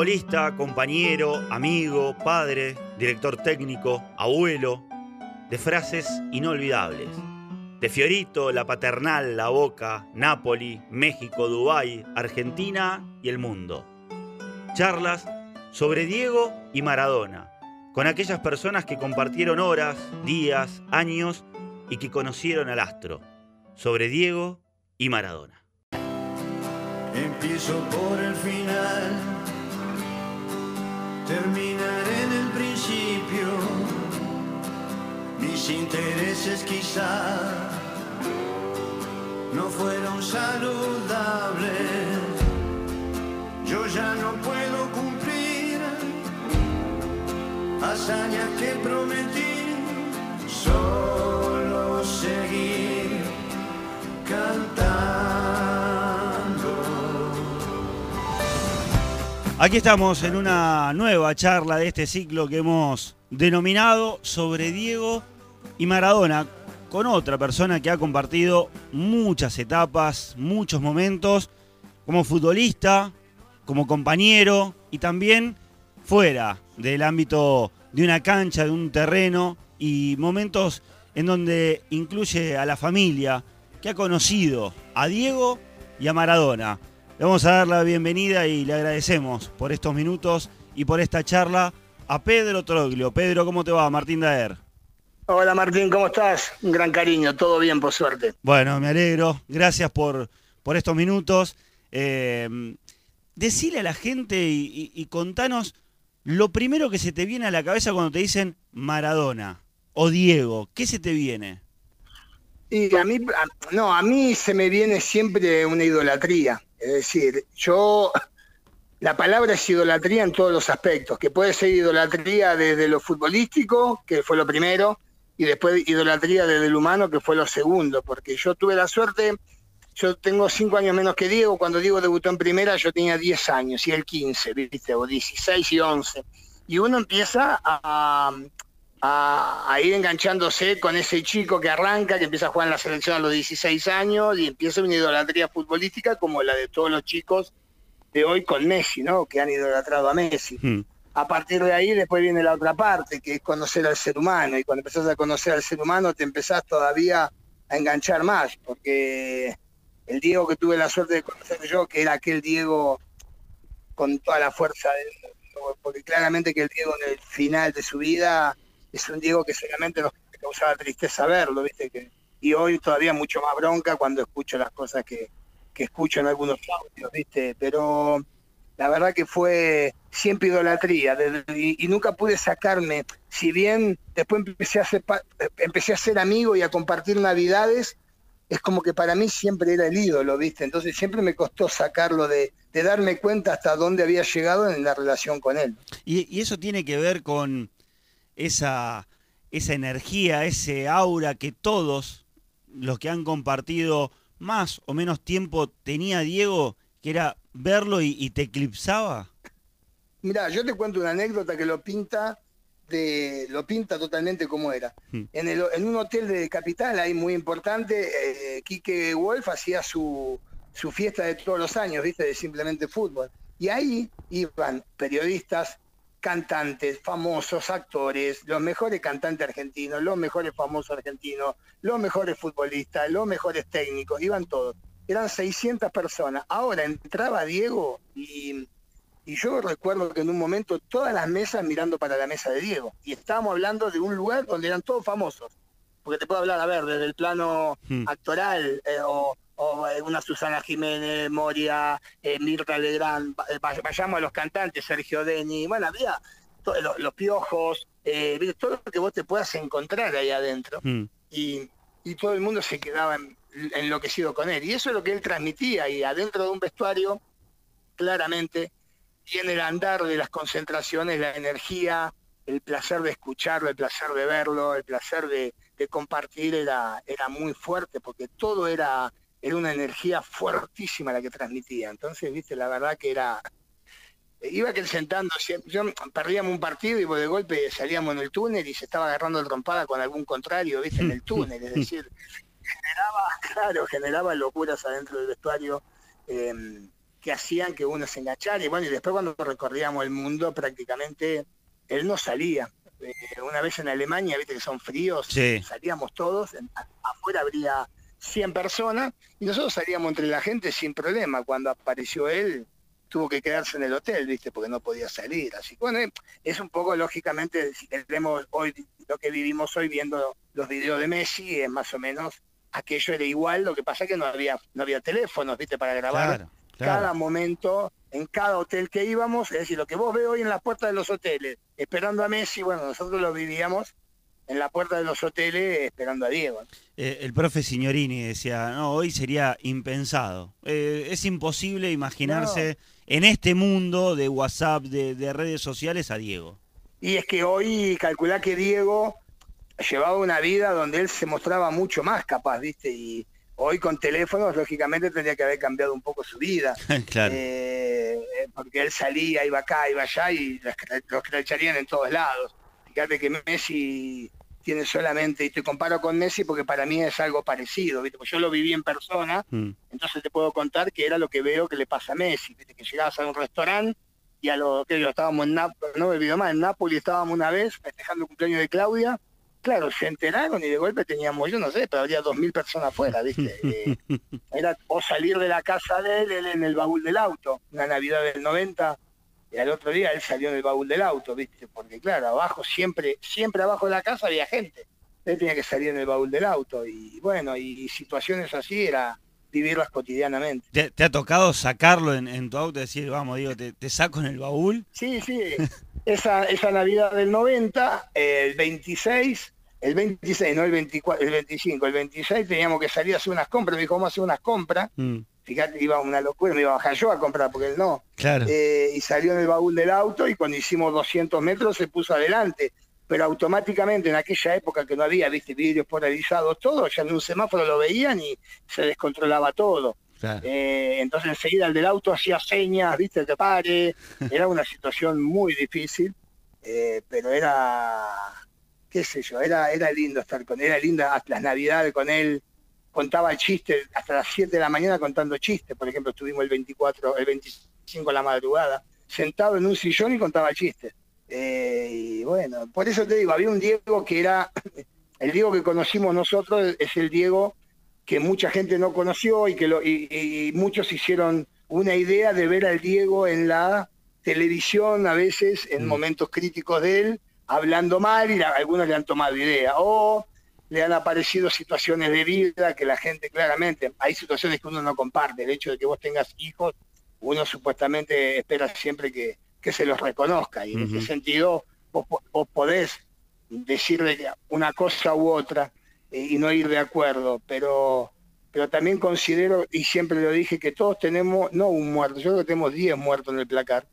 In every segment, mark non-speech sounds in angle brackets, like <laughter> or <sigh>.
futbolista, compañero, amigo, padre, director técnico, abuelo, de frases inolvidables. De Fiorito, la paternal, la boca, Nápoli, México, Dubái, Argentina y el mundo. Charlas sobre Diego y Maradona, con aquellas personas que compartieron horas, días, años y que conocieron al astro. Sobre Diego y Maradona. Empiezo por el final, terminaré en el principio. Mis intereses quizá no fueron saludables. Yo ya no puedo cumplir hazañas que prometí, solo Aquí estamos en una nueva charla de este ciclo que hemos denominado sobre Diego y Maradona, con otra persona que ha compartido muchas etapas, muchos momentos, como futbolista, como compañero y también fuera del ámbito de una cancha, de un terreno y momentos en donde incluye a la familia que ha conocido a Diego y a Maradona. Le vamos a dar la bienvenida y le agradecemos por estos minutos y por esta charla a Pedro Troglio. Pedro, ¿cómo te va? Martín Daer. Hola Martín, ¿cómo estás? Un gran cariño, todo bien por suerte. Bueno, me alegro. Gracias por, por estos minutos. Eh, decile a la gente y, y- y contanos lo primero que se te viene a la cabeza cuando te dicen Maradona o Diego. ¿Qué se te viene? Y a mí, no, a mí se me viene siempre una idolatría. Es decir, yo, <laughs> la palabra es idolatría en todos los aspectos, que puede ser idolatría desde lo futbolístico, que fue lo primero, y después idolatría desde el humano, que fue lo segundo, porque yo tuve la suerte, yo tengo cinco años menos que Diego, cuando Diego debutó en primera yo tenía 10 años, y él 15, ¿viste? o 16 y 11. Y uno empieza a, a, a ir enganchándose con ese chico que arranca, que empieza a jugar en la selección a los 16 años y empieza una idolatría futbolística como la de todos los chicos de hoy con Messi, ¿no? Que han idolatrado a Messi. Hmm. A partir de ahí después viene la otra parte, que es conocer al ser humano. Y cuando empezás a conocer al ser humano te empezás todavía a enganchar más, porque el Diego que tuve la suerte de conocer yo, que era aquel Diego con toda la fuerza del porque claramente que el Diego en el final de su vida es un Diego que solamente nos causaba tristeza verlo, ¿viste? Que, y hoy todavía mucho más bronca cuando escucho las cosas que, que escucho en algunos audios, ¿viste? Pero la verdad que fue siempre idolatría y, nunca pude sacarme, si bien después empecé a, ser, empecé a ser amigo y a compartir navidades, es como que para mí siempre era el ídolo, ¿viste? Entonces siempre me costó sacarlo de, de darme cuenta hasta dónde había llegado en la relación con él. Y eso tiene que ver con esa, esa energía, ese aura que todos los que han compartido más o menos tiempo tenía Diego, que era verlo y, y te eclipsaba. Mira, yo te cuento una anécdota que lo pinta de lo pinta totalmente como era. Hmm. En, el, en un hotel de Capital, ahí muy importante, eh, Quique Wolf hacía su, su fiesta de todos los años, ¿viste? De simplemente fútbol. Y ahí iban periodistas, cantantes, famosos, actores, los mejores cantantes argentinos, los mejores famosos argentinos, los mejores futbolistas, los mejores técnicos, iban todos. Eran 600 personas. Ahora entraba Diego y yo recuerdo que en un momento todas las mesas mirando para la mesa de Diego. Y estábamos hablando de un lugar donde eran todos famosos. Porque te puedo hablar, a ver, desde el plano Hmm. actoral, eh, o, o, eh, una Susana Jiménez, Moria, eh, Mirta Legrand, eh, vay- vayamos a los cantantes, Sergio Deni, bueno, había los, los piojos, eh, todo lo que vos te puedas encontrar ahí adentro Mm. y, y todo el mundo se quedaba en- enloquecido con él. Y eso es lo que él transmitía, y adentro de un vestuario, claramente, tiene el andar de las concentraciones, la energía, el placer de escucharlo, el placer de verlo, el placer de, de compartir era, era muy fuerte, porque todo era, era una energía fuertísima la que transmitía. Entonces, viste, la verdad que era... Iba que sentando, siempre- yo perdíamos un partido y de golpe salíamos en el túnel y se estaba agarrando el trompada con algún contrario, viste, en el <laughs> túnel, es decir, generaba, <laughs> claro, generaba locuras adentro del vestuario. eh, que hacían que uno se enganchara. Y bueno, y después cuando recorríamos el mundo, prácticamente él no salía. Eh, una vez en Alemania, viste que son fríos, Sí. salíamos todos, en- afuera habría 100 personas y nosotros salíamos entre la gente sin problema. Cuando apareció él, tuvo que quedarse en el hotel, viste, porque no podía salir. Así que bueno, eh, es un poco lógicamente, si tenemos hoy lo que vivimos hoy viendo los videos de Messi, es más o menos aquello era igual, lo que pasa es que no había, no había teléfonos, viste, para grabar Claro, cada momento, en cada hotel que íbamos, es decir, lo que vos ves hoy en la puerta de los hoteles, esperando a Messi, bueno, nosotros lo vivíamos en la puerta de los hoteles esperando a Diego. Eh, el profe Signorini decía, no, hoy sería impensado. Eh, es imposible imaginarse en este mundo de WhatsApp, de, de redes sociales, a Diego. Y es que hoy calculá que Diego llevaba una vida donde él se mostraba mucho más capaz, ¿viste? Y hoy con teléfonos, lógicamente, tendría que haber cambiado un poco su vida. <laughs> claro. Eh, porque él salía, iba acá, iba allá y los cra- los cracharían en todos lados. Fíjate que Messi tiene solamente, y te comparo con Messi porque para mí es algo parecido, ¿viste? Porque yo lo viví en persona, Mm. entonces te puedo contar que era lo que veo que le pasa a Messi, ¿viste? Que llegabas a un restaurante y a lo que yo estábamos en Nápoles, no me olvido más, en Nápoles estábamos una vez festejando el cumpleaños de Claudia, claro, se enteraron y de golpe teníamos, yo no sé, pero había dos mil personas afuera, ¿viste? <laughs> Eh, era o salir de la casa de él, él en el baúl del auto, una Navidad del 90, y al otro día él salió en el baúl del auto, ¿viste? Porque claro, abajo siempre, siempre abajo de la casa había gente. Él tenía que salir en el baúl del auto y bueno, y situaciones así era vivirlas cotidianamente. ¿Te, te ha tocado sacarlo en, en tu auto y decir, vamos, Diego, te, te saco en el baúl? Sí, sí, <laughs> esa, esa Navidad del 90, el 26, el 26, no el 24, el 25, el 26 teníamos que salir a hacer unas compras, me dijo, vamos a hacer unas compras, Mm, fíjate, iba una locura, me iba a bajar yo a comprar porque él no. claro. Eh, y salió en el baúl del auto y cuando hicimos 200 metros se puso adelante. Pero automáticamente en aquella época que no había, viste, vidrios polarizados, todo, ya en un semáforo lo veían y se descontrolaba todo. Claro. Eh, entonces enseguida el del auto hacía señas, viste, que pare. <laughs> Era una situación muy difícil, eh, pero era, qué sé yo, era, era lindo estar con él, era linda hasta las navidades con él. Contaba chistes hasta las 7 de la mañana contando chistes. Por ejemplo, estuvimos el 24, el 25 de la madrugada, sentado en un sillón y contaba chistes. Eh, y bueno, por eso te digo, había un Diego que era, el Diego que conocimos nosotros es el Diego que mucha gente no conoció y que lo, y, y muchos hicieron una idea de ver al Diego en la televisión a veces en Mm. momentos críticos de él hablando mal y la- algunos le han tomado idea. O le han aparecido situaciones de vida que la gente claramente hay situaciones que uno no comparte. El hecho de que vos tengas hijos uno supuestamente espera siempre que, que se los reconozca. Y en ese sentido vos, vos podés decirle una cosa u otra y no ir de acuerdo, pero pero también considero, y siempre lo dije, que todos tenemos, no un muerto, yo creo que tenemos 10 muertos en el placar,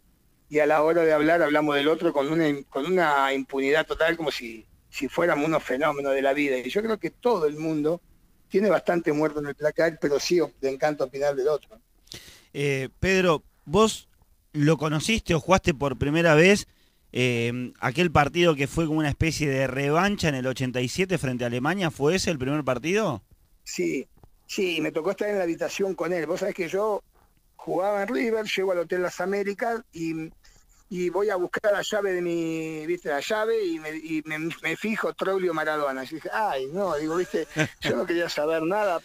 y a la hora de hablar hablamos del otro con una, con una impunidad total, como si, si fuéramos unos fenómenos de la vida. Y yo creo que todo el mundo tiene bastante muerto en el placar, pero sí le encanta opinar del otro. Eh, Pedro, vos lo conociste o jugaste por primera vez eh, aquel partido que fue como una especie de revancha en el 87 frente a Alemania, ¿fue ese el primer partido? Sí, sí, me tocó estar en la habitación con él. Vos sabés que yo jugaba en River, llego al Hotel Las Américas y, y voy a buscar la llave de mi, viste, la llave y me, fijo Troglio Maradona. Y dije, ay, no, digo, viste, yo no quería saber nada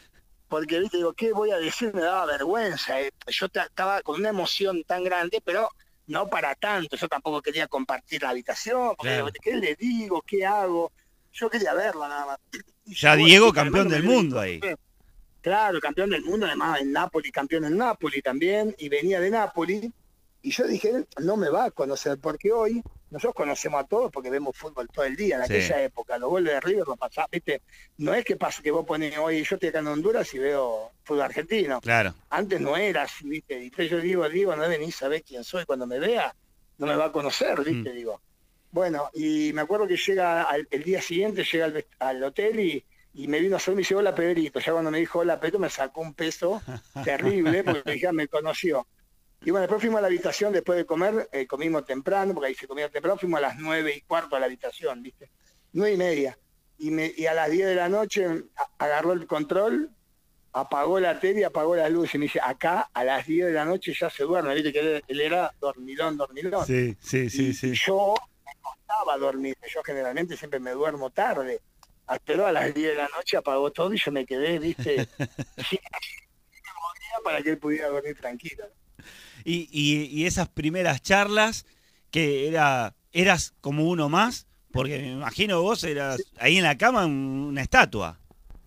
porque, viste, digo, ¿qué voy a decir? Me daba vergüenza. eh. Yo ta- estaba con una emoción tan grande, pero no para tanto. Yo tampoco quería compartir la habitación, porque Claro. ¿qué le digo? ¿Qué hago? Yo quería verla nada más. Y Ya yo, Diego sí, campeón del mundo ahí. Claro, campeón del mundo, además en Nápoles, campeón en Nápoles también, y venía de Nápoles. Y yo dije, no me va a conocer, porque hoy nosotros conocemos a todos porque vemos fútbol todo el día. En Sí. aquella época, los goles de River lo pasás, ¿viste? No es que pase que vos pones hoy, yo estoy acá en Honduras y veo fútbol argentino. Claro. Antes no era así, ¿viste? Y entonces yo digo, digo, no venís a ver quién soy cuando me vea, no me va a conocer, ¿viste? Digo. Bueno, y me acuerdo que llega al- el día siguiente, llega al, al hotel y, y me vino a hacer, me dice, hola Pedrito. Ya cuando me dijo hola Pedrito me sacó un peso <laughs> terrible porque ya me conoció. Y bueno, después fuimos a la habitación después de comer, eh, comimos temprano, porque ahí se comía temprano, fuimos a las nueve y cuarto a la habitación, ¿viste? Nueve y media. Y, me, y a las diez de la noche agarró el control apagó la tele y apagó las luces. Y me dice, acá a las 10 de la noche ya se duerme. Viste que él, él era dormilón, dormilón. Sí, sí, sí, y, sí. yo me costaba dormir. Yo generalmente siempre me duermo tarde. Pero a las 10 de la noche apagó todo y yo me quedé, viste, <laughs> sin para que él pudiera dormir tranquilo. Y, y- y esas primeras charlas, que era eras como uno más, porque me imagino vos eras ahí en la cama un- una estatua.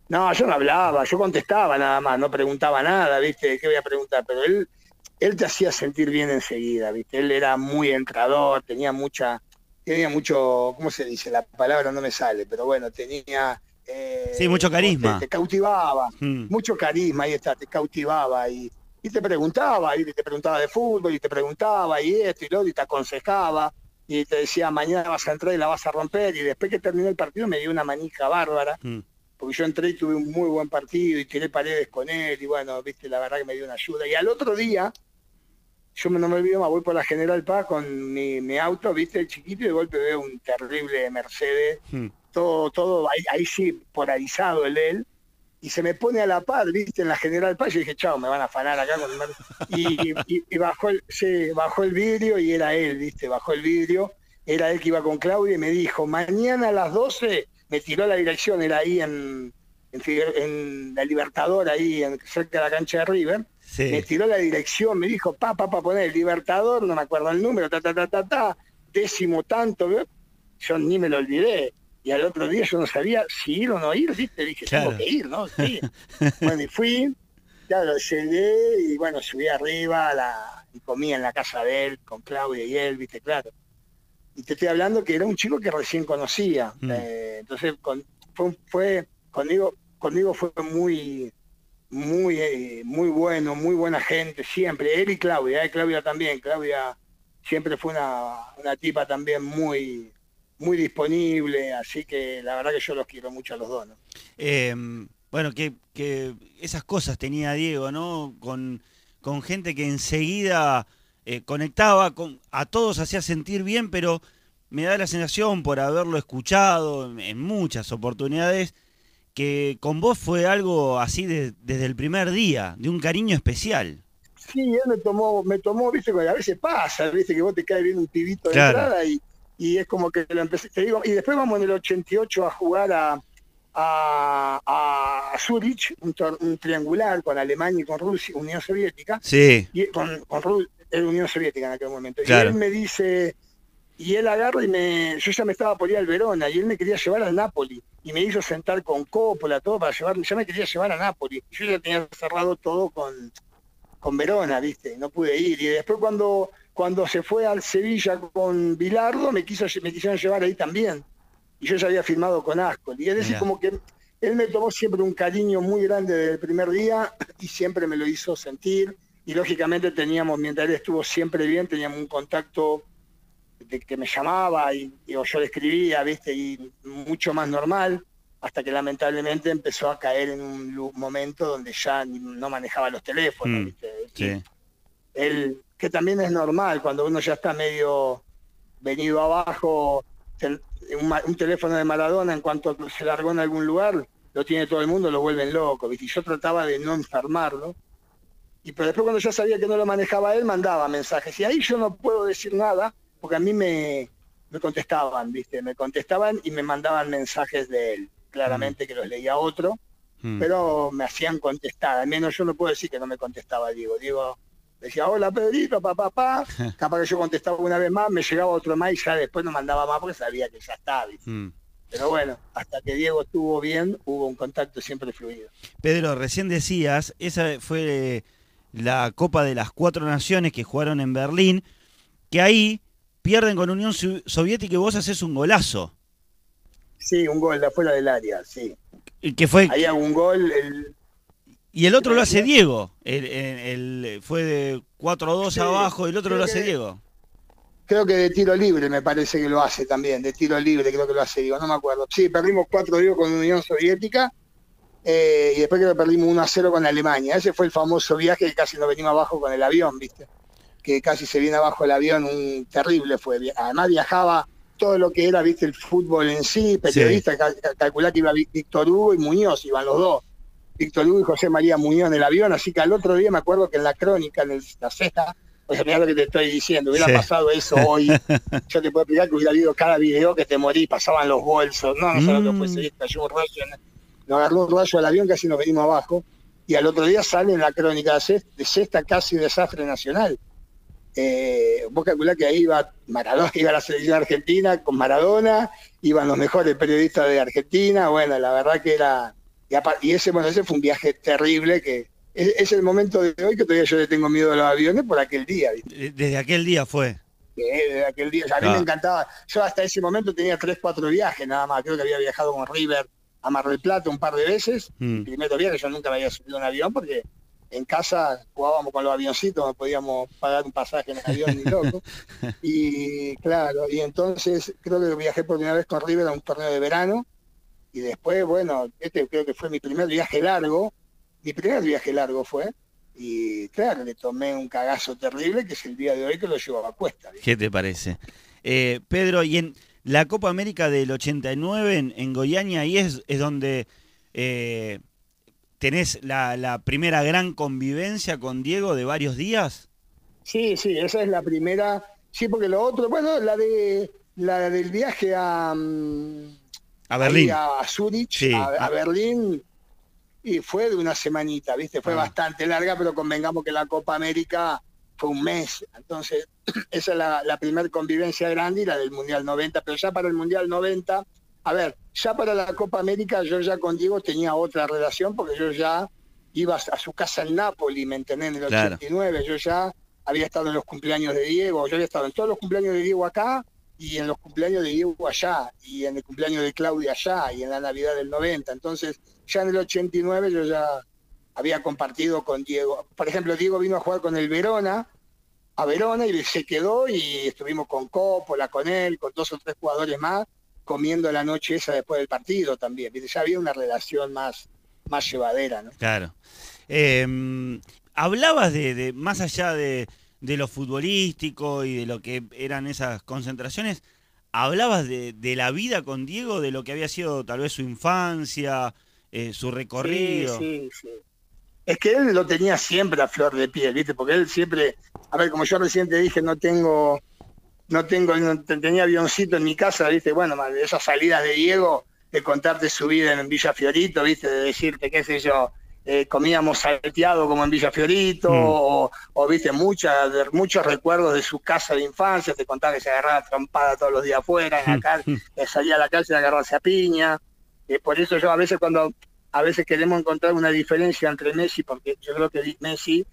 No, yo no hablaba, yo contestaba nada más, no preguntaba nada, ¿viste? ¿Qué voy a preguntar? Pero él, él te hacía sentir bien enseguida, ¿viste? Él era muy entrador, tenía mucha, tenía mucho, ¿cómo se dice? La palabra no me sale, pero bueno, tenía... eh, Sí, mucho carisma. Te, te cautivaba, Mm. mucho carisma, ahí está, te cautivaba y, y te preguntaba, y te preguntaba de fútbol, y te preguntaba, y esto y lo otro, y te aconsejaba, y te decía, mañana vas a entrar y la vas a romper, y después que terminó el partido me dio una manija bárbara, Mm. porque yo entré y tuve un muy buen partido y tiré paredes con él y bueno, viste, la verdad que me dio una ayuda. Y al otro día, yo me- no me olvido más, voy por la General Paz con mi, mi auto, viste, el chiquito y de golpe veo un terrible Mercedes, Mm. todo, todo, ahí, ahí sí, polarizado el de él, y se me pone a la par, viste, en la General Paz, yo dije, chao, me van a afanar acá con el Mer-". y, y- y bajó el, sí, bajó el vidrio y era él, viste, bajó el vidrio, era él que iba con Claudia y me dijo, mañana a las 12 me tiró la dirección, era ahí en, en, la Libertador, ahí en, cerca de la cancha de River, me tiró la dirección, me dijo, pa, pa, pa, poner el Libertador, no me acuerdo el número, ta, ta, ta, ta, ta, décimo tanto, yo ni me lo olvidé. Y al otro día yo no sabía si ir o no ir, ¿viste? Dije, Claro. tengo que ir, ¿no? Sí. <laughs> bueno, y fui, claro, llegué y bueno, subí arriba la, y comí en la casa de él, con Claudia y él, ¿viste? Claro. Y te estoy hablando que era un chico que recién conocía. Mm. eh, entonces, con, fue, fue- conmigo, conmigo fue muy, muy, eh, muy bueno, muy buena gente, siempre. Él y Claudia, eh, Claudia también. Claudia siempre fue una, una tipa también muy, muy disponible, así que la verdad que yo los quiero mucho a los dos. ¿no? Eh, bueno, que, que esas cosas tenía Diego, ¿no? Con, con gente que enseguida eh, conectaba, con, a todos hacía sentir bien, pero me da la sensación, por haberlo escuchado en, en muchas oportunidades, que con vos fue algo así de- desde el primer día, de un cariño especial. Sí, él me tomó, me tomó, viste, a veces pasa, viste, que vos te cae bien un pibito de Claro. entrada y, y es como que lo empecé, te digo, y después vamos en el 88 a jugar a, a, a Zurich, un, triangular con Alemania y con Rusia, Unión Soviética, Sí, y con, con Ru- era Unión Soviética en aquel momento. Claro. Y él me dice, y él agarra y me, yo ya me estaba por ir al Verona, y él me quería llevar al Napoli, y me hizo sentar con Coppola, todo para llevarme, ya me quería llevar a Napoli. Yo ya tenía cerrado todo con, con Verona, viste, no pude ir. Y después cuando, cuando se fue al Sevilla con Bilardo, me quiso, me quisieron llevar ahí también. Y yo ya había firmado con Ascol. Y es decir, como que él me tomó siempre un cariño muy grande desde el primer día y siempre me lo hizo sentir. Y lógicamente teníamos, mientras él estuvo siempre bien, teníamos un contacto de que me llamaba y, y- o yo le escribía, viste, y mucho más normal, hasta que lamentablemente empezó a caer en un momento donde ya no manejaba los teléfonos, Mm, viste. sí. Él, que también es normal, cuando uno ya está medio venido abajo, un, teléfono de Maradona en cuanto se largó en algún lugar, lo tiene todo el mundo, lo vuelven loco, ¿viste? Y yo trataba de no enfermarlo. Y pero después cuando ya sabía que no lo manejaba él, mandaba mensajes. Y ahí yo no puedo decir nada, porque a mí me, me contestaban, ¿viste? Me contestaban y me mandaban mensajes de él. Claramente que los leía otro, Mm. pero me hacían contestar. Al menos yo no puedo decir que no me contestaba Diego. Diego decía, hola Pedrito, papá, papá. <laughs> Capaz que yo contestaba una vez más, me llegaba otro más y ya después no mandaba más porque sabía que ya estaba. Mm. Pero bueno, hasta que Diego estuvo bien, hubo un contacto siempre fluido. Pedro, recién decías, esa fue la Copa de las Cuatro Naciones que jugaron en Berlín, que ahí pierden con Unión Soviética y vos haces un golazo. Sí, un gol de afuera del área, sí. Y Que fue, Ahí hago un gol, el, y el otro lo hace Diego. El, el- el- fue de 4-2 Sí, abajo, el otro lo hace que- Diego. creo que de tiro libre me parece que lo hace también, de tiro libre creo que lo hace Diego, no me acuerdo. Sí, perdimos 4 Diego con Unión Soviética eh, y después creo que perdimos 1 a 0 con Alemania. Ese fue el famoso viaje que casi nos venimos abajo con el avión, ¿viste? Que casi se viene abajo el avión, un terrible fue. Además viajaba todo lo que era, ¿viste? El fútbol en sí, periodista, cal- calculá que iba Ví- Víctor Hugo y Muñoz, iban los dos. Víctor Hugo y José María Muñoz en el avión, así que al otro día me acuerdo que en la crónica, en el- la o sea, mirá lo que te estoy diciendo, hubiera Sí. pasado eso hoy. <laughs> Yo te puedo explicar que hubiera habido cada video que te morí, pasaban los bolsos, no, no sé lo que Mm. fue, se cayó un rayo, nos agarró un rayo al avión, casi nos venimos abajo, y al otro día sale en la crónica de sexta casi desastre nacional. Eh, vos calculás que ahí iba Maradona, <laughs> iba la selección argentina con Maradona, iban los mejores periodistas de Argentina, bueno, la verdad que era, y, y ese, bueno, ese fue un viaje terrible que es, es el momento de hoy que todavía yo le tengo miedo a los aviones por aquel día, ¿viste? Eh, Desde aquel día fue. Desde aquel día, o sea, a mí Claro. me encantaba, yo hasta ese momento tenía tres, cuatro viajes nada más, creo que había viajado con River a Mar del Plata un par de veces, Mm. primero viaje yo nunca me había subido a un avión porque en casa jugábamos con los avioncitos, no podíamos pagar un pasaje en el avión ni loco. <laughs> Y claro, y entonces creo que viajé por primera vez con River a un torneo de verano. Y después, bueno, este creo que fue mi primer viaje largo. Mi primer viaje largo fue. Y claro, le tomé un cagazo terrible que es el día de hoy que lo llevo a cuesta. ¿Qué te parece? Eh, Pedro, y en la Copa América del 89 en, en Goiânia, ahí es, es donde eh, tenés la, la primera gran convivencia con Diego de varios días. Sí, sí, esa es la primera. Sí, porque lo otro, bueno, la de la del viaje a, mm, A Berlín. a Zurich, Sí. a, a Berlín, y fue de una semanita, ¿viste? Fue Ah. bastante larga, pero convengamos que la Copa América fue un mes. Entonces, <clears throat> esa es la, la primera convivencia grande y la del Mundial 90. Pero ya para el Mundial 90, a ver, ya para la Copa América yo ya con Diego tenía otra relación porque yo ya iba a su casa en Nápoles, ¿me entendés? En el Claro. 89, yo ya había estado en los cumpleaños de Diego, yo había estado en todos los cumpleaños de Diego acá y en los cumpleaños de Diego allá, y en el cumpleaños de Claudia allá, y en la Navidad del 90. Entonces, ya en el 89 yo ya había compartido con Diego. Por ejemplo, Diego vino a jugar con el Verona, a Verona, y se quedó y estuvimos con Coppola, con él, con dos o tres jugadores más, comiendo la noche esa después del partido también. Ya había una relación más, más llevadera, ¿no? Claro. Eh, hablabas de- más allá de, de lo futbolístico y de lo que eran esas concentraciones, hablabas de, de la vida con Diego, de lo que había sido tal vez su infancia, eh, su recorrido. Sí, sí. Es que él lo tenía siempre a flor de piel, ¿viste? Porque él siempre, a ver, como yo recién te dije, no tengo, no tengo, tenía avioncito en mi casa, ¿viste? Bueno, man, esas salidas de Diego, de contarte su vida en Villa Fiorito, ¿viste? De decirte, qué sé yo, eh, comíamos salteado como en Villa Fiorito, Mm. o, o, viste, muchas, muchos recuerdos de su casa de infancia, te contaba que se agarraba trompada todos los días afuera, en la calle, que salía a la calle a agarrarse a piña. Eh, por eso yo a veces cuando a veces queremos encontrar una diferencia entre Messi, porque yo creo que Messi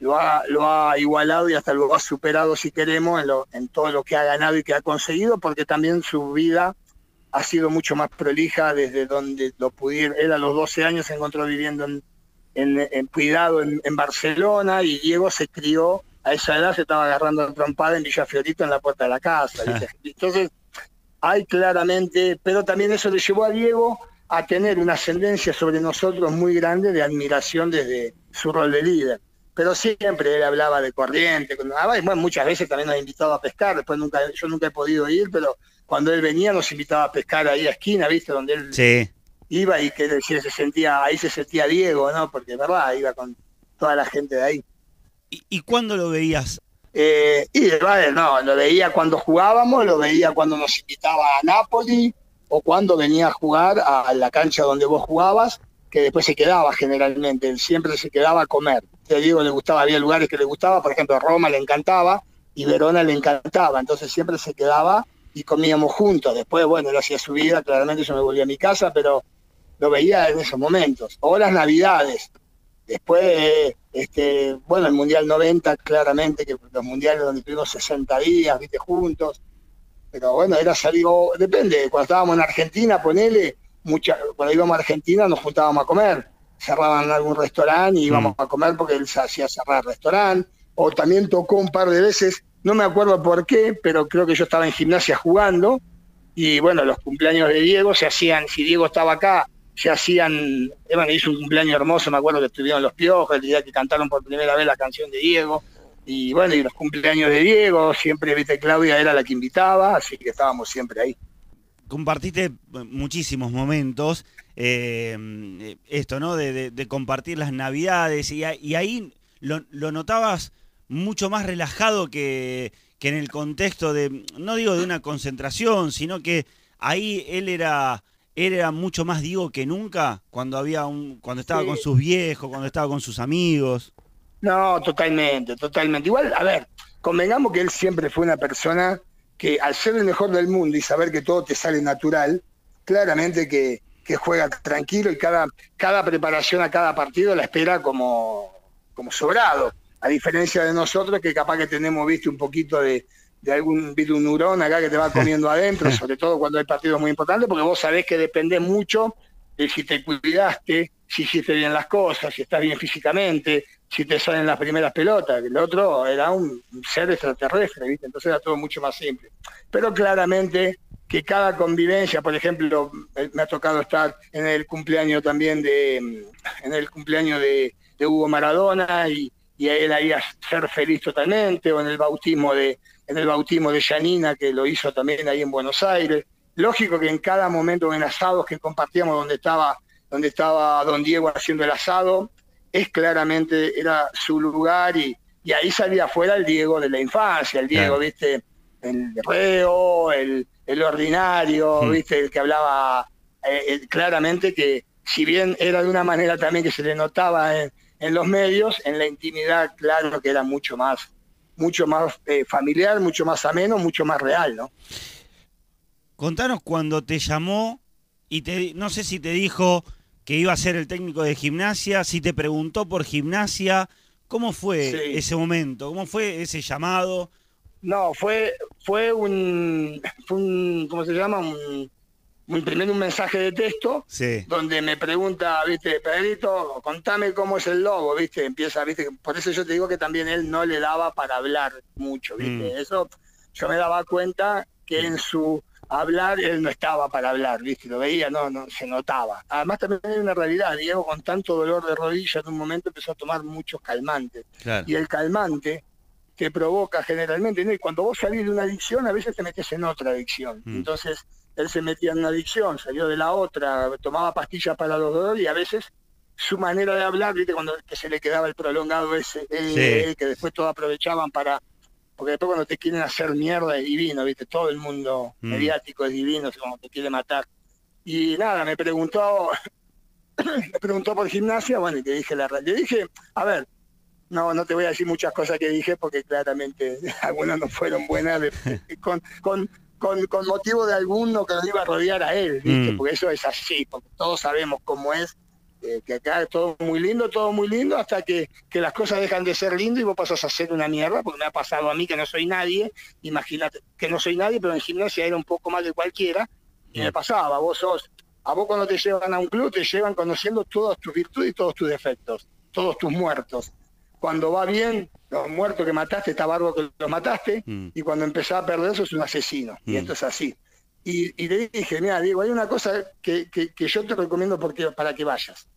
lo ha, lo ha igualado y hasta lo ha superado, si queremos, en, lo, en todo lo que ha ganado y que ha conseguido, porque también su vida ha sido mucho más prolija desde donde lo pudieron. Él a los 12 años se encontró viviendo en, en, en cuidado en, en Barcelona y Diego se crió, a esa edad se estaba agarrando trompada en Villa Fiorito en la puerta de la casa. ¿viste? Entonces, hay claramente, pero también eso le llevó a Diego a tener una ascendencia sobre nosotros muy grande de admiración desde su rol de líder. Pero siempre él hablaba de corriente, ah, bueno, muchas veces también nos ha invitado a pescar, después nunca, yo nunca he podido ir, pero cuando él venía nos invitaba a pescar ahí a esquina, ¿viste? Donde él Sí. Iba y que se sentía, ahí se sentía Diego, ¿no? Porque verdad iba con toda la gente de ahí. ¿Y, y cuándo lo veías? Eh, y no, lo veía cuando jugábamos, lo veía cuando nos invitaba a Napoli o cuando venía a jugar a la cancha donde vos jugabas, que después se quedaba generalmente, él siempre se quedaba a comer. Te digo, le gustaba, había lugares que le gustaba, por ejemplo, Roma le encantaba y Verona le encantaba, entonces siempre se quedaba y comíamos juntos. Después, bueno, él hacía su vida, claramente yo me volví a mi casa, pero lo veía en esos momentos. O las navidades. Después, este, bueno, el Mundial 90, claramente, que los mundiales donde tuvimos 60 días, viste, juntos. Pero bueno, era salir, o- depende, cuando estábamos en Argentina, ponele, mucha, cuando íbamos a Argentina nos juntábamos a comer. Cerraban algún restaurante y íbamos a comer porque él se hacía cerrar el restaurante. O también tocó un par de veces, no me acuerdo por qué, pero creo que yo estaba en gimnasia jugando. Y bueno, los cumpleaños de Diego se hacían, si Diego estaba acá, se hacían, Evan hizo un cumpleaños hermoso, me acuerdo que estuvieron los piojos, el día que cantaron por primera vez la canción de Diego, y bueno, y los cumpleaños de Diego, siempre, viste, Claudia era la que invitaba, así que estábamos siempre ahí. compartiste muchísimos momentos, eh, esto, ¿no? De, compartir las navidades y ahí lo, lo notabas mucho más relajado que, que en el contexto de, no digo de una concentración, sino que ahí él era, él era mucho más Diego que nunca cuando había un, cuando estaba Sí. con sus viejos, cuando estaba con sus amigos. No, totalmente, totalmente. Igual, a ver, convengamos que él siempre fue una persona que al ser el mejor del mundo y saber que todo te sale natural, claramente que, que juega tranquilo y cada, cada preparación a cada partido la espera como, como sobrado. A diferencia de nosotros que capaz que tenemos, viste, un poquito de, de algún un neurón acá que te va comiendo adentro, <laughs> sobre todo cuando hay partidos muy importantes, porque vos sabés que depende mucho de si te cuidaste, si hiciste bien las cosas, si estás bien físicamente, si te salen las primeras pelotas. El otro era un ser extraterrestre, ¿viste? Entonces era todo mucho más simple. Pero claramente que cada convivencia, por ejemplo, me ha tocado estar en el cumpleaños también de, en el cumpleaños de, de Hugo Maradona y, y él ahí a ser feliz totalmente, o en el bautismo de, en el bautismo de Janina, que lo hizo también ahí en Buenos Aires. Lógico que en cada momento en asados que compartíamos donde estaba, donde estaba don Diego haciendo el asado, es claramente, era su lugar y, y ahí salía afuera el Diego de la infancia, el Diego, viste, el reo, el, el ordinario, Mm. viste, el que hablaba eh, eh, claramente que si bien era de una manera también que se le notaba en, en los medios, en la intimidad, claro que era mucho más, mucho más eh, familiar, mucho más ameno, mucho más real, ¿no? Contanos cuando te llamó y te, no sé si te dijo que iba a ser el técnico de gimnasia, si te preguntó por gimnasia, ¿cómo fue Sí. ese momento? ¿Cómo fue ese llamado? No, fue, fue un, fue un, ¿cómo se llama? Un, primero un mensaje de texto Sí. donde me pregunta, viste, Pedrito, contame cómo es el logo, viste, empieza, viste, por eso yo te digo que también él no le daba para hablar mucho, viste, Mm. eso yo me daba cuenta que en su hablar él no estaba para hablar, viste, lo veía, no, no, se notaba. Además también hay una realidad, Diego con tanto dolor de rodilla en un momento empezó a tomar muchos calmantes Claro. y el calmante te provoca generalmente, ¿no? y cuando vos salís de una adicción, a veces te metes en otra adicción. Mm. Entonces, él se metía en una adicción, salió de la otra, tomaba pastillas para los dolores y a veces su manera de hablar, viste, cuando que se le quedaba el prolongado ese, eh, Sí. que después todos aprovechaban para, porque después cuando te quieren hacer mierda es divino, viste, todo el mundo Mm. mediático es divino, es como te quiere matar. Y nada, me preguntó, <coughs> me preguntó por gimnasia, bueno, y te dije la realidad. Le dije, a ver, no, no te voy a decir muchas cosas que dije porque claramente <laughs> algunas no fueron buenas con, con, con, con motivo de alguno que lo iba a rodear a él, ¿viste? Mm. porque eso es así, porque todos sabemos cómo es, eh, que acá es todo muy lindo, todo muy lindo, hasta que, que las cosas dejan de ser lindo y vos pasas a ser una mierda, porque me ha pasado a mí que no soy nadie, imagínate que no soy nadie, pero en gimnasia era un poco más de cualquiera, y me pasaba, vos sos, a vos cuando te llevan a un club, te llevan conociendo todas tus virtudes y todos tus defectos, todos tus muertos. Cuando va bien, los muertos que mataste, está bárbaro que los mataste, Mm. y cuando empezás a perder, sos un asesino. Y Mm. esto es así. Y, y le dije, mira, Diego, hay una cosa que, que- que yo te recomiendo porque, para que vayas.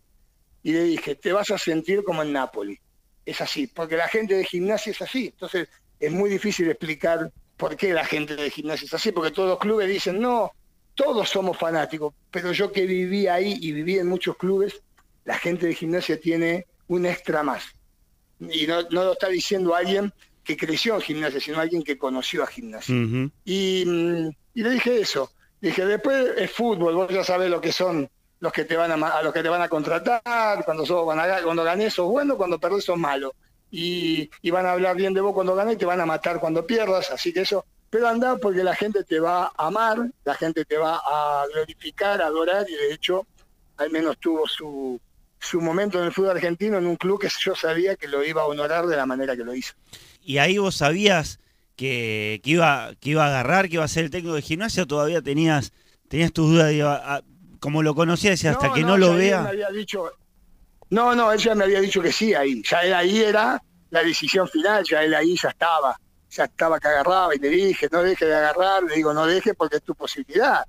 Y le dije, te vas a sentir como en Nápoles. Es así, porque la gente de gimnasia es así. Entonces, es muy difícil explicar por qué la gente de gimnasia es así, porque todos los clubes dicen, no, todos somos fanáticos, pero yo que viví ahí y viví en muchos clubes, la gente de gimnasia tiene un extra más. Y no, no lo está diciendo alguien que creció en gimnasia, sino alguien que conoció a gimnasia. Y, mm, y le dije eso. Dije, después es fútbol, vos ya sabés lo que son los que te van a, a los que te van a contratar, cuando sos, van a- cuando ganés sos bueno, cuando perdés sos malo. Y, y van a hablar bien de vos cuando ganés y te van a matar cuando pierdas, así que eso. Pero anda porque la gente te va a amar, la gente te va a glorificar, a adorar, y de hecho, al menos tuvo su, su momento en el fútbol argentino en un club que yo sabía que lo iba a honorar de la manera que lo hizo. ¿Y ahí vos sabías que, que iba, que iba a agarrar, que iba a ser el técnico de gimnasia o todavía tenías, tenías tus dudas? digo, a- como lo conocías, hasta que no, lo ya él vea. me había dicho, no, no, él ya me había dicho que sí ahí. Ya él ahí era la decisión final, ya él ahí ya estaba. Ya estaba que agarraba y le dije, no deje de agarrar, le digo, no deje porque es tu posibilidad.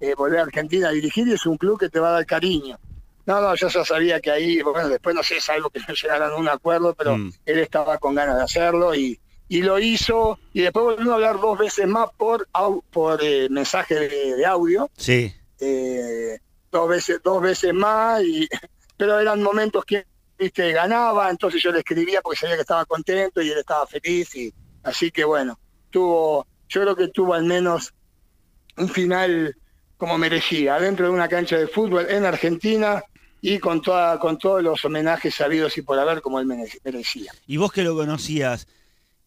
Eh, volver a Argentina a dirigir y es un club que te va a dar cariño. No, no, yo ya sabía que ahí, bueno, después no sé, es algo que no llegaran a un acuerdo, pero Mm. él estaba con ganas de hacerlo y, y lo hizo, y después volvimos a hablar dos veces más por, por eh, mensaje de, de audio, Sí. eh, dos veces dos veces más, y, <laughs> pero eran momentos que viste, ganaba, entonces yo le escribía porque sabía que estaba contento y él estaba feliz, y así que bueno, tuvo, yo creo que tuvo al menos un final como merecía, dentro de una cancha de fútbol en Argentina y con toda, con todos los homenajes sabidos y por haber como él merec- merecía. Y vos que lo conocías,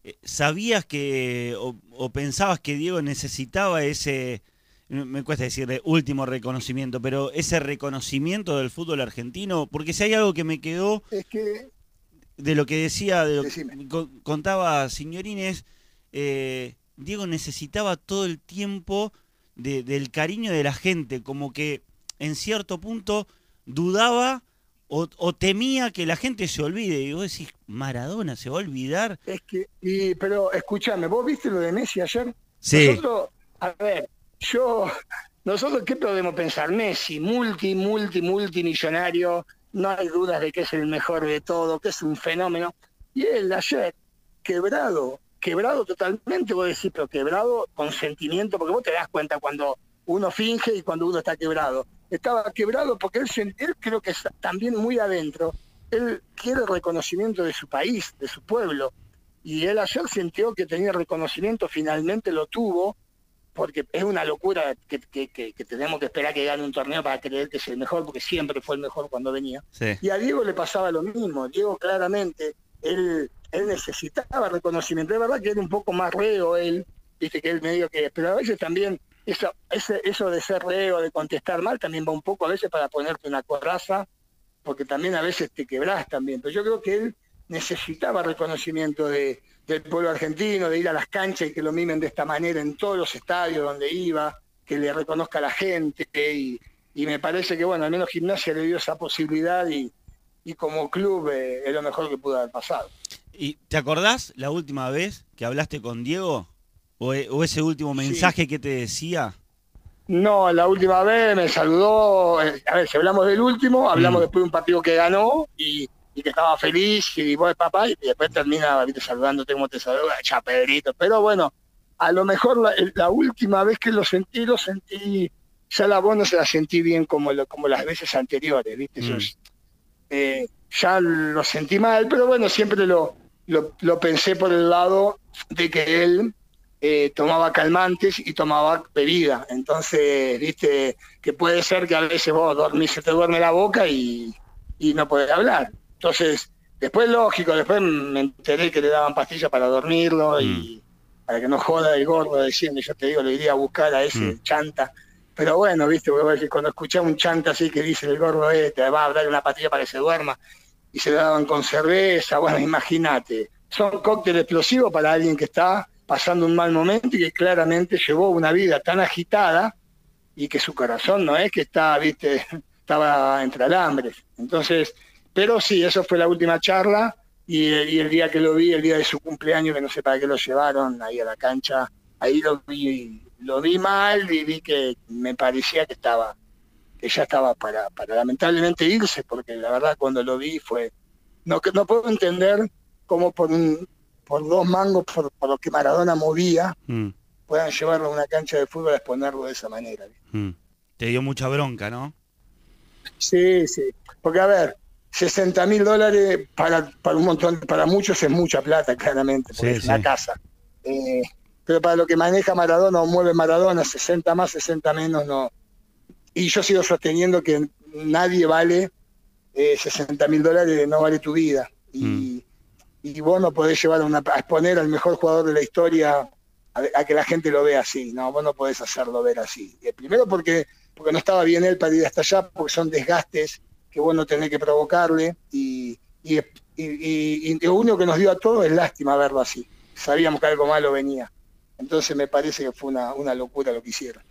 eh, ¿sabías que o, o pensabas que Diego necesitaba ese, me cuesta decirle último reconocimiento, pero ese reconocimiento del fútbol argentino? Porque si hay algo que me quedó Es que de lo que decía, de lo que Decime. contaba Signorines, eh, Diego necesitaba todo el tiempo de- del cariño de la gente, como que en cierto punto dudaba o, o temía que la gente se olvide. Y vos decís, Maradona se va a olvidar. Es que, y, pero escúchame, ¿vos viste lo de Messi ayer? Sí. Nosotros, a ver, yo, nosotros, ¿qué podemos pensar? Messi, multi, multi, multimillonario, no hay dudas de que es el mejor de todo, que es un fenómeno. Y él ayer, quebrado, quebrado totalmente, vos decís, pero quebrado con sentimiento, porque vos te das cuenta cuando uno finge y cuando uno está quebrado. Estaba quebrado porque él, él creo que está también muy adentro, él quiere reconocimiento de su país, de su pueblo, y él ayer sintió que tenía reconocimiento, finalmente lo tuvo, porque es una locura que, que- que- que tenemos que esperar que gane un torneo para creer que es el mejor, porque siempre fue el mejor cuando venía. Sí. Y a Diego le pasaba lo mismo. Diego claramente, él, él necesitaba reconocimiento. Es verdad que era un poco más reo él, viste que él medio que... Pero a veces también eso, ese, eso de ser reo, de contestar mal, también va un poco a veces para ponerte una coraza, porque también a veces te quebrás también. Pero yo creo que él necesitaba reconocimiento de, del pueblo argentino, de ir a las canchas y que lo mimen de esta manera en todos los estadios donde iba, que le reconozca a la gente y, me parece que bueno, al menos Gimnasia le dio esa posibilidad y, y como club eh, es lo mejor que pudo haber pasado. ¿Y te acordás la última vez que hablaste con Diego? ¿O, e- o ese último mensaje que te decía? No, la última vez me saludó, eh, a ver, si hablamos del último, hablamos Mm. después de un partido que ganó y, y que estaba feliz y vos papá y después termina ¿viste, saludándote como te saluda, cha Pedrito, pero bueno, a lo mejor la, última vez que lo sentí, lo sentí, ya la voz no se la sentí bien como, lo, como las veces anteriores, ¿viste? Yo, Mm. eh, ya lo sentí mal, pero bueno, siempre lo, lo, lo pensé por el lado de que él eh, tomaba calmantes y tomaba bebida. Entonces, viste, que puede ser que a veces vos dormís, se te duerme la boca y, y no podés hablar. Entonces, después lógico, después me enteré que le daban pastillas para dormirlo y para que no joda el gordo diciendo, yo te digo, le iría a buscar a ese Mm. chanta. Pero bueno, viste, cuando escuchás un chanta así que dice el gordo este, va a dar una pastilla para que se duerma, y se le daban con cerveza, bueno, <laughs> imagínate. Son cócteles explosivos para alguien que está pasando un mal momento y que claramente llevó una vida tan agitada y que su corazón no es que está, viste, <laughs> estaba entre alambres. Entonces, pero sí, eso fue la última charla y, el día que lo vi, el día de su cumpleaños, que no sé para qué lo llevaron ahí a la cancha, ahí lo vi, lo vi mal y vi que me parecía que estaba, que ya estaba para, para lamentablemente irse, porque la verdad cuando lo vi fue, no, no puedo entender cómo por un, por dos mangos, por, por lo que Maradona movía, Mm, puedan llevarlo a una cancha de fútbol a exponerlo de esa manera. mm. Te dio mucha bronca, ¿no? Sí, sí. Porque a ver, 60 mil dólares para, para un montón, para muchos es mucha plata, claramente, porque Sí, es una casa. Eh, pero para lo que maneja Maradona o mueve Maradona, 60 más, 60 menos, no. Y yo sigo sosteniendo que nadie vale eh, 60 mil dólares, no vale tu vida. Y, y vos no podés llevar a, una, a exponer al mejor jugador de la historia a, a que la gente lo vea así. No, vos no podés hacerlo ver así. Eh, primero porque, porque no estaba bien él para ir hasta allá, porque son desgastes que vos no tenés que provocarle. Y, y, y- lo único que nos dio a todos es lástima verlo así. Sabíamos que algo malo venía. Entonces me parece que fue una, una locura lo que hicieron.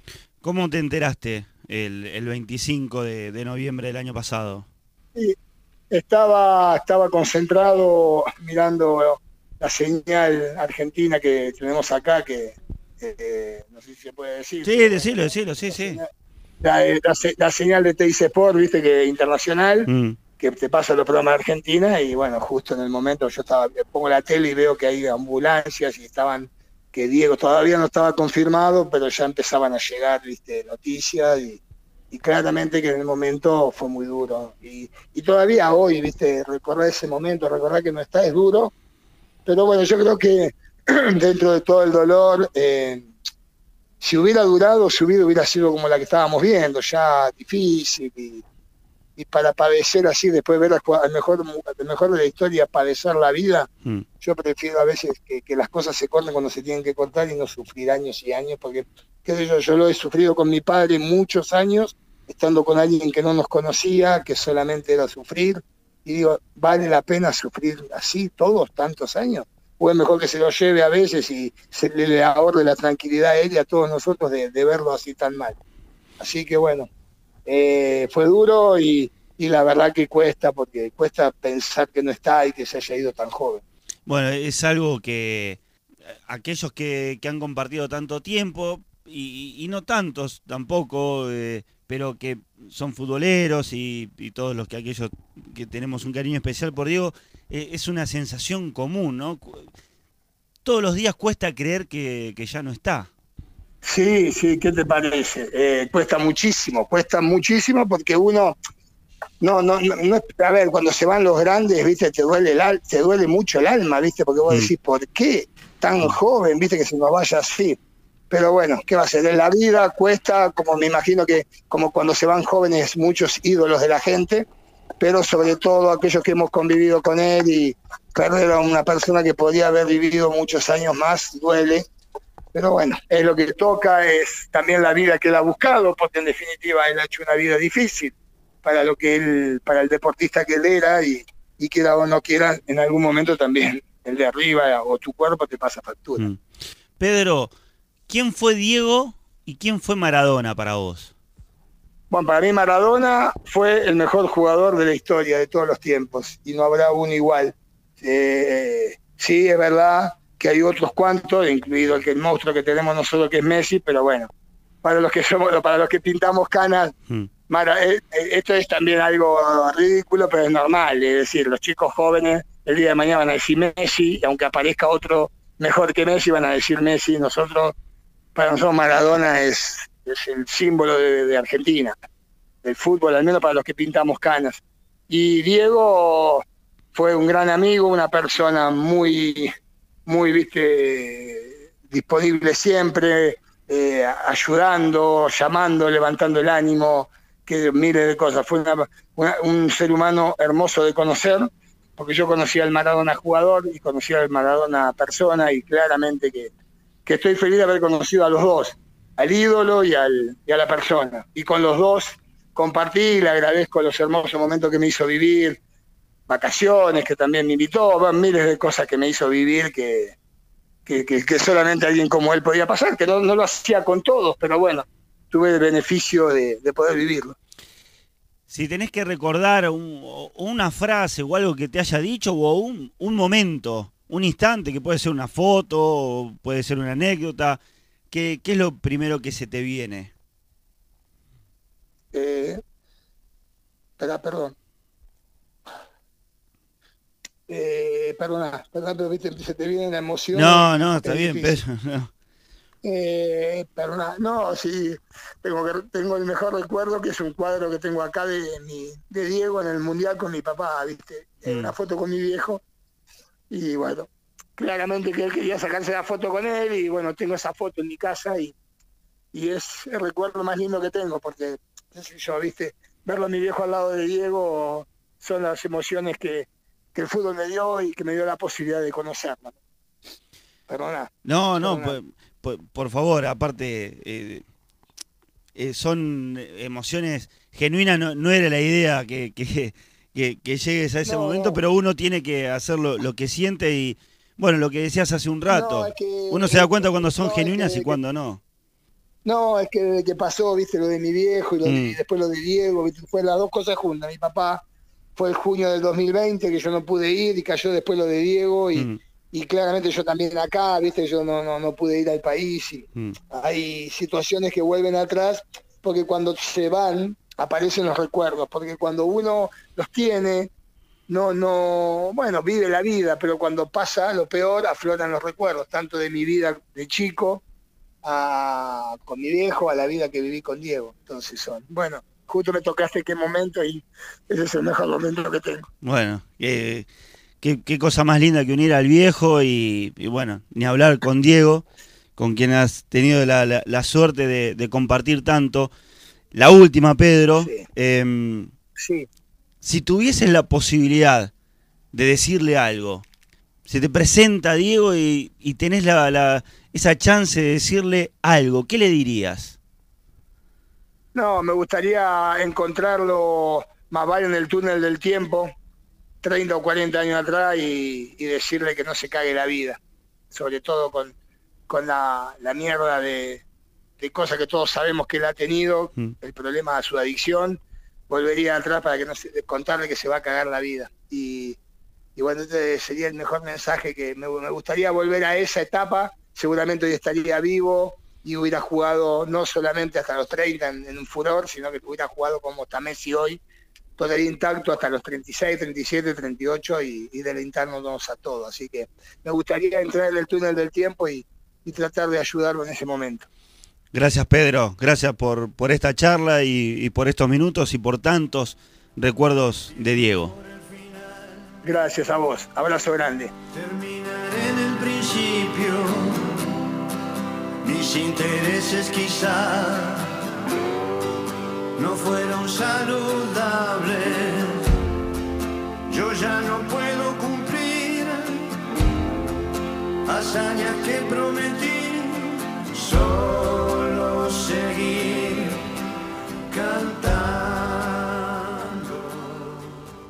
¿Cómo te enteraste el, el 25 de, de noviembre del año pasado? Y estaba, estaba concentrado mirando la señal argentina que tenemos acá, que eh, no sé si se puede decir. Sí, decilo, decilo, sí, La sí. señal- La, la se- la señal de TIC Sport, viste que internacional, Mm, que te pasa los programas de Argentina y bueno, justo en el momento yo estaba, pongo la tele y veo que hay ambulancias y estaban, que Diego todavía no estaba confirmado, pero ya empezaban a llegar, viste, noticias y, y claramente que en el momento fue muy duro. Y, y todavía hoy, viste, recordar ese momento, recordar que no está es duro, pero bueno, yo creo que <clears throat> dentro de todo el dolor, eh, si hubiera durado, su vida hubiera sido como la que estábamos viendo, ya difícil y, y para padecer así, después ver al mejor, al mejor de la historia, padecer la vida, Mm. yo prefiero a veces que, que las cosas se corten cuando se tienen que cortar y no sufrir años y años, porque qué sé yo, yo lo he sufrido con mi padre muchos años, estando con alguien que no nos conocía, que solamente era sufrir, y digo, ¿vale la pena sufrir así todos tantos años? O es mejor que se lo lleve a veces y se le, ahorre la tranquilidad a él y a todos nosotros de, de verlo así tan mal. Así que bueno, eh, fue duro y, y la verdad que cuesta, porque cuesta pensar que no está y que se haya ido tan joven. Bueno, es algo que eh, aquellos que, que han compartido tanto tiempo, y, y no tantos tampoco, eh, pero que son futboleros y, y todos los que aquellos que tenemos un cariño especial por Diego, eh, es una sensación común, ¿no? Todos los días cuesta creer que, que ya no está. Sí, sí, ¿qué te parece? Eh, cuesta muchísimo, cuesta muchísimo porque uno, no, no, no, no es- a ver, cuando se van los grandes, viste, te duele el al- te duele mucho el alma, viste, porque vos Mm. decís, ¿por qué tan joven, viste, que se nos vaya así? Pero bueno, ¿qué va a ser? En la vida cuesta, como me imagino que, como cuando se van jóvenes, muchos ídolos de la gente, pero sobre todo aquellos que hemos convivido con él y perder a una persona que podría haber vivido muchos años más, duele. Pero bueno, es lo que toca, es también la vida que él ha buscado, porque en definitiva él ha hecho una vida difícil para lo que él, para el deportista que él era y, y quiera o no quiera, en algún momento también el de arriba o tu cuerpo te pasa factura. Mm. Pedro, ¿quién fue Diego y quién fue Maradona para vos? Bueno, para mí Maradona fue el mejor jugador de la historia de todos los tiempos y no habrá uno igual. Eh, sí, es verdad que hay otros cuantos, incluido el que el monstruo que tenemos nosotros que es Messi, pero bueno, para los que somos, para los que pintamos canas, Mm. Mara, eh, eh, esto es también algo ridículo, pero es normal. Es decir, los chicos jóvenes el día de mañana van a decir Messi, y aunque aparezca otro mejor que Messi, van a decir Messi. Nosotros, para nosotros Maradona es, es el símbolo de, de Argentina, del fútbol, al menos para los que pintamos canas. Y Diego fue un gran amigo, una persona muy, muy, viste, disponible siempre, eh, ayudando, llamando, levantando el ánimo, que miles de cosas. Fue una- una- un ser humano hermoso de conocer, porque yo conocía al Maradona jugador y conocía al Maradona persona y claramente que, que estoy feliz de haber conocido a los dos, al ídolo y, a la persona. Y con los dos compartí le agradezco los hermosos momentos que me hizo vivir, vacaciones que también me invitó, bueno, miles de cosas que me hizo vivir que, que, solamente alguien como él podía pasar, que no, lo hacía con todos, pero bueno, tuve el beneficio de, de poder vivirlo. Si tenés que recordar una frase o algo que te haya dicho o un momento, un instante, que puede ser una foto, puede ser una anécdota, ¿qué, qué es lo primero que se te viene? Eh, espera, perdón. Eh, perdona, perdón, pero viste, se te viene la emoción. No, no, está es bien, difícil. Pedro. <laughs> no. Eh, perdona, no, sí, tengo, que- tengo el mejor recuerdo que es un cuadro que tengo acá de, mi, de Diego en el Mundial con mi papá, ¿viste? Mm. Una foto con mi viejo. Y bueno, claramente que él quería sacarse la foto con él y bueno, tengo esa foto en mi casa y, y es el recuerdo más lindo que tengo porque, qué sé yo, ¿viste? Verlo a mi viejo al lado de Diego son las emociones que, que el fútbol me dio y que me dio la posibilidad de conocerlo. Perdona. No, no, Perdona. por, por- por favor, aparte, eh, eh, son emociones genuinas, no, no era la idea que, que, que- que llegues a ese No, momento, no. pero uno tiene que hacer lo, lo que siente y, bueno, lo que decías hace un rato, No, es que- uno se da cuenta cuando son genuinas que- y cuando no. No, es que desde que pasó, viste, lo de mi viejo y, lo de- Mm. y después lo de Diego, ¿viste? fue las dos cosas juntas. Mi papá fue el junio del 2020 que yo no pude ir y cayó después lo de Diego y, Mm, y claramente yo también acá, viste, yo no, no, no pude ir al país y mm, hay situaciones que vuelven atrás porque cuando se van aparecen los recuerdos, porque cuando uno los tiene, no, no, bueno, vive la vida, pero cuando pasa lo peor, afloran los recuerdos, tanto de mi vida de chico, a, con mi viejo, a la vida que viví con Diego. Entonces son, bueno, justo me tocaste qué momento y ese es el mejor momento que tengo. Bueno, qué, cosa más linda que unir al viejo y, bueno, ni hablar con Diego, con quien has tenido la, la- la suerte de compartir tanto. La última, Pedro, Sí. em, Sí, si tuvieses la posibilidad de decirle algo, se te presenta Diego y, y tenés la, la- esa chance de decirle algo, ¿qué le dirías? No, me gustaría encontrarlo más vale en el túnel del tiempo, 30 o 40 años atrás, y, y decirle que no se cague la vida, sobre todo con, con la, la mierda de, de cosas que todos sabemos que él ha tenido, Mm. el problema de su adicción, volvería atrás para que no se, contarle que se va a cagar la vida. Y, y bueno, este sería el mejor mensaje que me, me gustaría volver a esa etapa, seguramente hoy estaría vivo y hubiera jugado no solamente hasta los 30 en, en un furor, sino que hubiera jugado como está Messi hoy, todavía intacto hasta los 36, 37, 38 y, y deleitarnos a todos. Así que me gustaría entrar en el túnel del tiempo y, y tratar de ayudarlo en ese momento. Gracias Pedro, gracias por, por esta charla y, y por estos minutos y por tantos recuerdos de Diego. Gracias a vos. Abrazo grande. Terminar en el principio, mis intereses quizá no fueron saludables. Yo ya no puedo cumplir hazañas que prometí. Soy